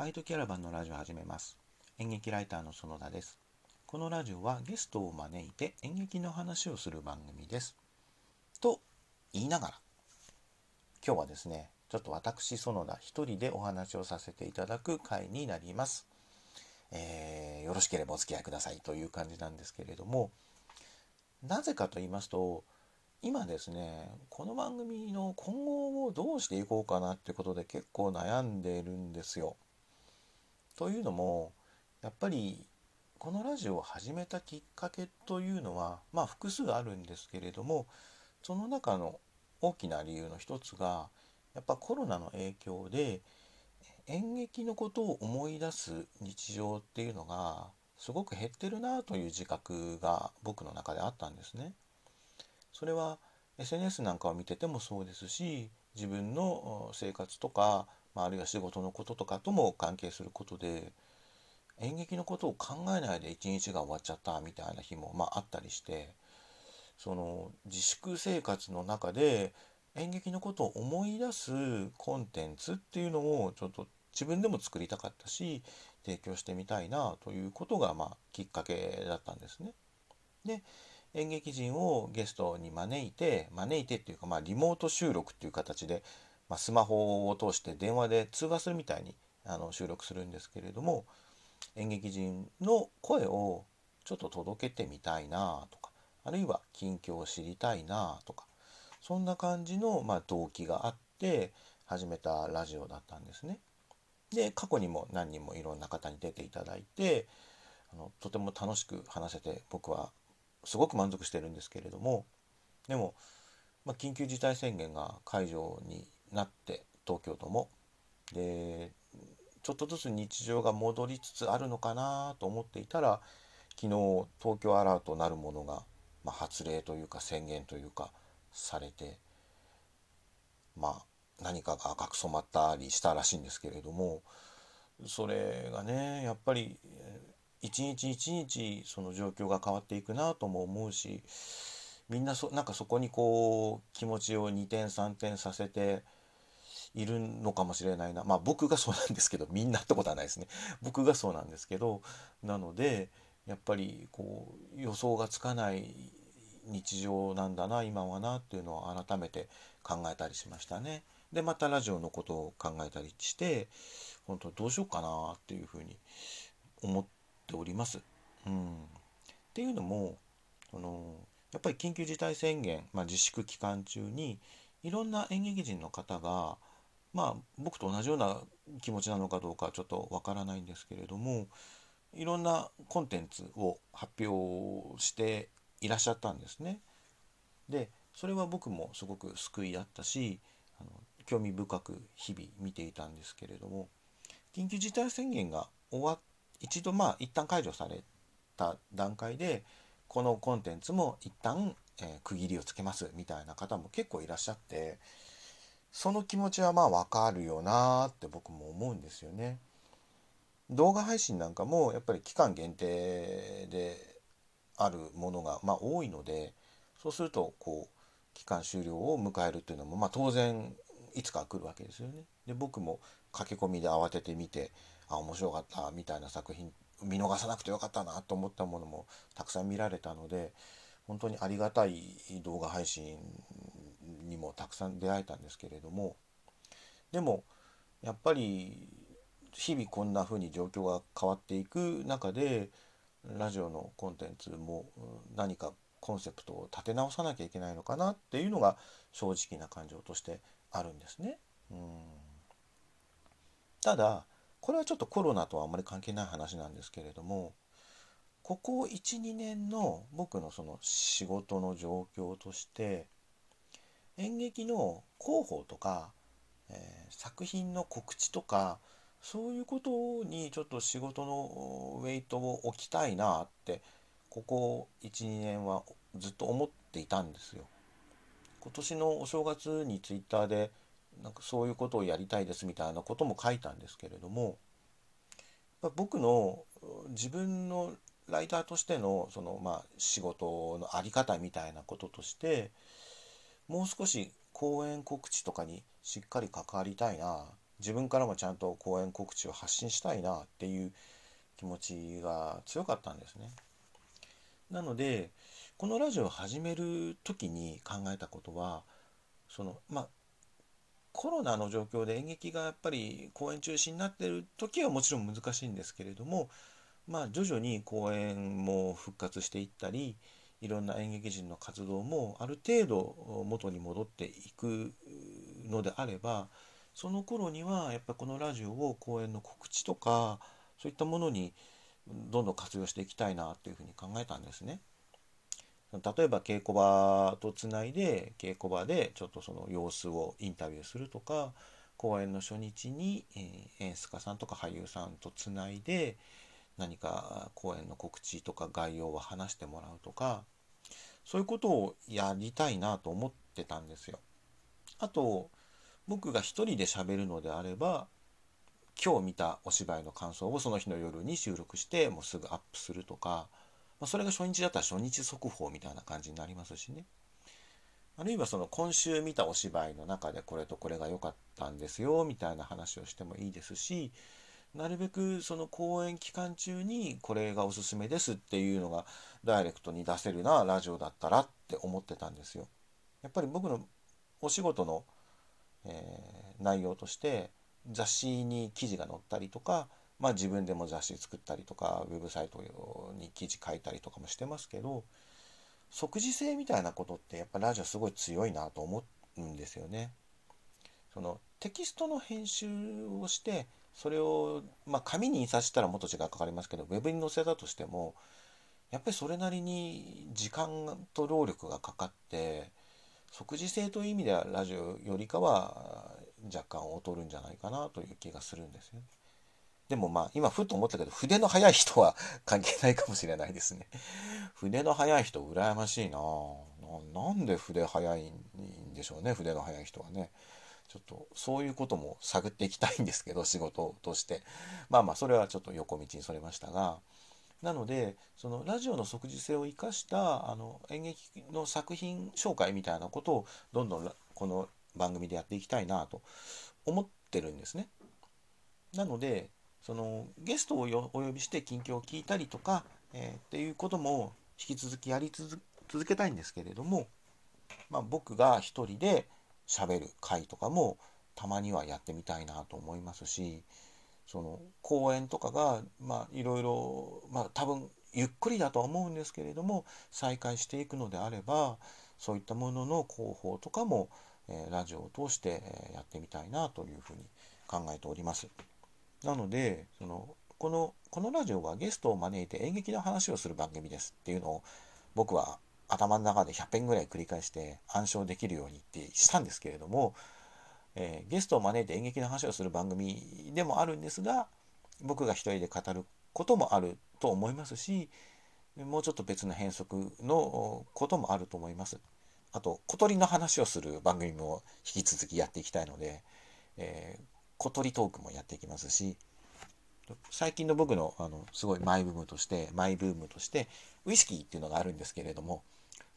バイトキャラバンのラジオを始めます。演劇ライターの園田です。このラジオはゲストを招いて演劇の話をする番組です。と言いながら、今日はですね、ちょっと私園田一人でお話をさせていただく回になります。えーよろしければお付き合いくださいという感じなんですけれども、なぜかと言いますと、今ですね、この番組の今後をどうしていこうかなってことで結構悩んでいるんですよ。というのも、やっぱりこのラジオを始めたきっかけというのは、まあ複数あるんですけれども、その中の大きな理由の一つが、やっぱコロナの影響で演劇のことを思い出す日常っていうのがすごく減ってるなという自覚が僕の中であったんですね。それは SNS なんかを見ててもそうですし自分の生活とか、まあ、あるいは仕事のこととかとも関係することで演劇のことを考えないで一日が終わっちゃったみたいな日も、まあ、あったりしてその自粛生活の中で演劇のことを思い出すコンテンツっていうのをちょっと自分でも作りたかったし提供してみたいなということがまあきっかけだったんですね。で演劇人をゲストに招いて招いてっていうかまあリモート収録っていう形で、まあ、スマホを通して電話で通話するみたいにあの収録するんですけれども演劇人の声をちょっと届けてみたいなとかあるいは近況を知りたいなとかそんな感じの、まあ、動機があって始めたラジオだったんですね。で過去にも何人もいろんな方に出ていただいてあのとても楽しく話せて僕はすごく満足してるんですけれどもでも、まあ、緊急事態宣言が解除になって東京都も。でちょっとずつ日常が戻りつつあるのかなと思っていたら昨日東京アラートなるものが、まあ、発令というか宣言というかされてまあ何かが赤く染まったりしたらしいんですけれどもそれがねやっぱり一日一日その状況が変わっていくなとも思うしみんなそなんかそこにこう気持ちを二転三転させているのかもしれないなまあ僕がそうなんですけど みんなってことはないですね僕がそうなんですけどなのでやっぱりこう予想がつかない日常なんだな今はなっていうのを改めて考えたりしましたね。でまたラジオのことを考えたりして本当どうしようかなっていうふうに思っております。うん、っていうのもそのやっぱり緊急事態宣言、まあ、自粛期間中にいろんな演劇人の方がまあ僕と同じような気持ちなのかどうかちょっとわからないんですけれどもいろんなコンテンツを発表していらっしゃったんですね。でそれは僕もすごく救いだったしあの興味深く日々見ていたんですけれども緊急事態宣言が終わ一度まあ一旦解除された段階でこのコンテンツも一旦、えー区切りをつけますみたいな方も結構いらっしゃってその気持ちはまあわかるよなーって僕も思うんですよね。動画配信なんかもやっぱり期間限定であるものがまあ多いのでそうするとこう期間終了を迎えるっていうのもまあ当然いつか来るわけですよね。で僕も駆け込みで慌てて見てあ面白かったみたいな作品見逃さなくてよかったなと思ったものもたくさん見られたので本当にありがたい動画配信にもたくさん出会えたんですけれどもでもやっぱり日々こんな風に状況が変わっていく中でラジオのコンテンツも何かコンセプトを立て直さなきゃいけないのかなっていうのが正直な感情としてあるんですね。うんただこれはちょっとコロナとはあまり関係ない話なんですけれどもここ12年の僕のその仕事の状況として演劇の広報とか、えー作品の告知とかそういうことにちょっと仕事のウェイトを置きたいなってここ12年はずっと思っていたんですよ。今年のお正月にツイッターでなんかそういうことをやりたいですみたいなことも書いたんですけれども僕の自分のライターとしてのそのまあ仕事のあり方みたいなこととしてもう少し講演告知とかにしっかり関わりたいな自分からもちゃんと講演告知を発信したいなっていう気持ちが強かったんですね。なのでこのラジオを始める時に考えたことはそのまあコロナの状況で演劇がやっぱり公演中止になってる時はもちろん難しいんですけれどもまあ徐々に公演も復活していったりいろんな演劇人の活動もある程度元に戻っていくのであればその頃にはやっぱこのラジオを公演の告知とかそういったものにどんどん活用していきたいなというふうに考えたんですね。例えば稽古場とつないで稽古場でちょっとその様子をインタビューするとか公演の初日に、え演出家さんとか俳優さんとつないで何か公演の告知とか概要を話してもらうとかそういうことをやりたいなと思ってたんですよ。あと僕が一人で喋るのであれば今日見たお芝居の感想をその日の夜に収録してもうすぐアップするとかまあ、それが初日だったら初日速報みたいな感じになりますしね。あるいはその今週見たお芝居の中でこれとこれが良かったんですよみたいな話をしてもいいですしなるべくその公演期間中にこれがおすすめですっていうのがダイレクトに出せるなラジオだったらって思ってたんですよ。やっぱり僕のお仕事の、えー、内容として雑誌に記事が載ったりとかまあ自分でも雑誌作ったりとかウェブサイトに記事書いたりとかもしてますけど即時性みたいなことってやっぱラジオすごい強いなと思うんですよね。そのテキストの編集をしてそれを、まあ、紙に印刷したらもっと時間かかりますけどウェブに載せたとしてもやっぱりそれなりに時間と労力がかかって即時性という意味ではラジオよりかは若干劣るんじゃないかなという気がするんですよね。でもまあ今ふっと思ったけど筆の速い人は関係ないかもしれないですね。筆の速い人羨ましいななんで筆速いんでしょうね筆の速い人はね。ちょっとそういうことも探っていきたいんですけど 仕事としてまあまあそれはちょっと横道にそれましたがなのでそのラジオの即時性を生かしたあの演劇の作品紹介みたいなことをどんどんこの番組でやっていきたいなと思ってるんですね。なのでそのゲストをお呼びして近況を聞いたりとか、えー、っていうことも引き続きやり続けたいんですけれども、まあ、僕が一人で喋る回とかもたまにはやってみたいなと思いますしその講演とかがまあいろいろまあ多分ゆっくりだとは思うんですけれども再開していくのであればそういったものの広報とかも、えー、ラジオを通してやってみたいなというふうに考えております。なのでそのこのこのラジオはゲストを招いて演劇の話をする番組ですっていうのを僕は頭の中で100遍ぐらい繰り返して暗唱できるようにってしたんですけれども、えー、ゲストを招いて演劇の話をする番組でもあるんですが僕が一人で語ることもあると思いますしもうちょっと別の変則のこともあると思います。あと小鳥の話をする番組も引き続きやっていきたいので、えー、小鳥トークもやっていきますし最近の僕のあのすごいマイブームとしてマイブームとしてウイスキーっていうのがあるんですけれども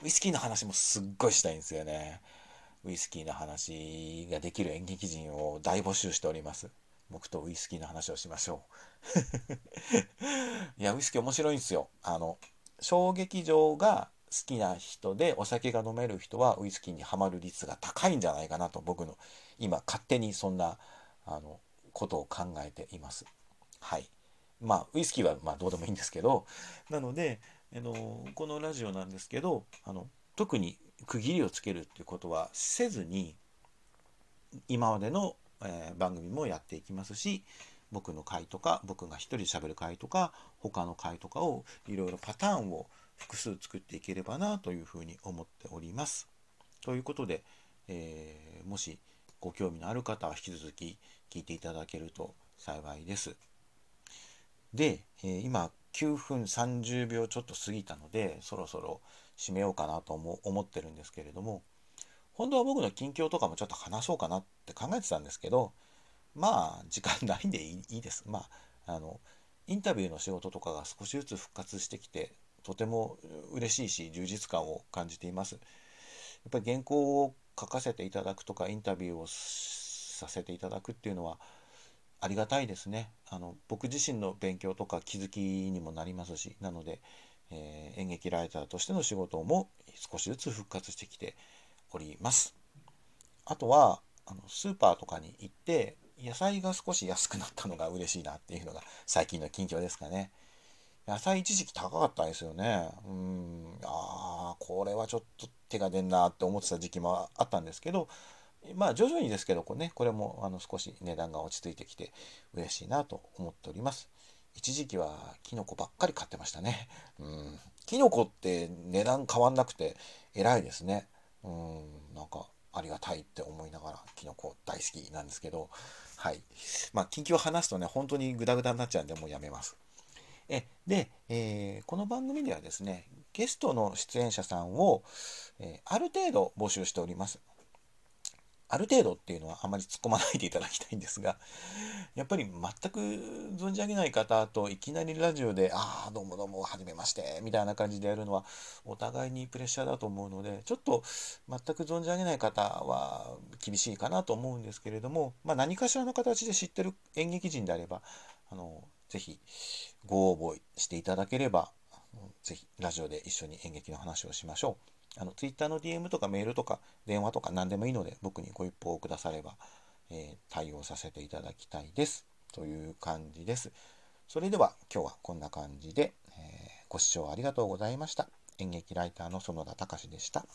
ウイスキーの話もすっごいしたいんですよね。ウイスキーの話ができる演劇人を大募集しております。僕とウイスキーの話をしましょう。いやウイスキー面白いんですよ。あの小劇場が好きな人でお酒が飲める人はウイスキーにはまる率が高いんじゃないかなと僕の今勝手にそんなあのことを考えています。はい。まあウイスキーはまあどうでもいいんですけど。なのであのこのラジオなんですけどあの特に区切りをつけるっていうことはせずに今までの、えー、番組もやっていきますし僕の回とか僕が一人喋る回とか他の回とかをいろいろパターンを複数作っていければなというふうに思っております。ということで、えー、もしご興味のある方は引き続き聞いていただけると幸いです。で、えー、今9分30秒ちょっと過ぎたのでそろそろ締めようかなと思ってるんですけれども本当は僕の近況とかもちょっと話そうかなって考えてたんですけどまあ時間ないんでいいです。まああのインタビューの仕事とかが少しずつ復活してきてとても嬉しいし充実感を感じています。やっぱり原稿を書かせていただくとかインタビューをさせていただくっていうのはありがたいですね。あの僕自身の勉強とか気づきにもなりますしなので、えー、演劇ライターとしての仕事も少しずつ復活してきております。あとはあのスーパーとかに行って野菜が少し安くなったのが嬉しいなっていうのが最近の近況ですかね。野菜一時期高かったですよね。うん、ああ、これはちょっと手が出んなって思ってた時期もあったんですけど、まあ徐々にですけど、これ,、ね、これもあの少し値段が落ち着いてきて嬉しいなと思っております。一時期はキノコばっかり買ってましたね。うん。キノコって値段変わんなくて偉いですね。うん、なんかありがたいって思いながら、キノコ大好きなんですけど、はい。まあ、近況話すとね、本当にグダグダになっちゃうんで、もうやめます。えで、えー、この番組ではですね、ゲストの出演者さんを、えー、ある程度募集しております。ある程度っていうのはあまり突っ込まないでいただきたいんですが、やっぱり全く存じ上げない方といきなりラジオで、ああ、どうもどうも、はじめまして、みたいな感じでやるのは、お互いにプレッシャーだと思うので、ちょっと全く存じ上げない方は厳しいかなと思うんですけれども、まあ、何かしらの形で知ってる演劇人であれば、あの、ぜひご応募していただければ、ぜひラジオで一緒に演劇の話をしましょう。あの、Twitter の DM とかメールとか電話とか何でもいいので、僕にご一報くだされば、えー、対応させていただきたいです。という感じです。それでは今日はこんな感じで、えー、ご視聴ありがとうございました。演劇ライターの園田隆でした。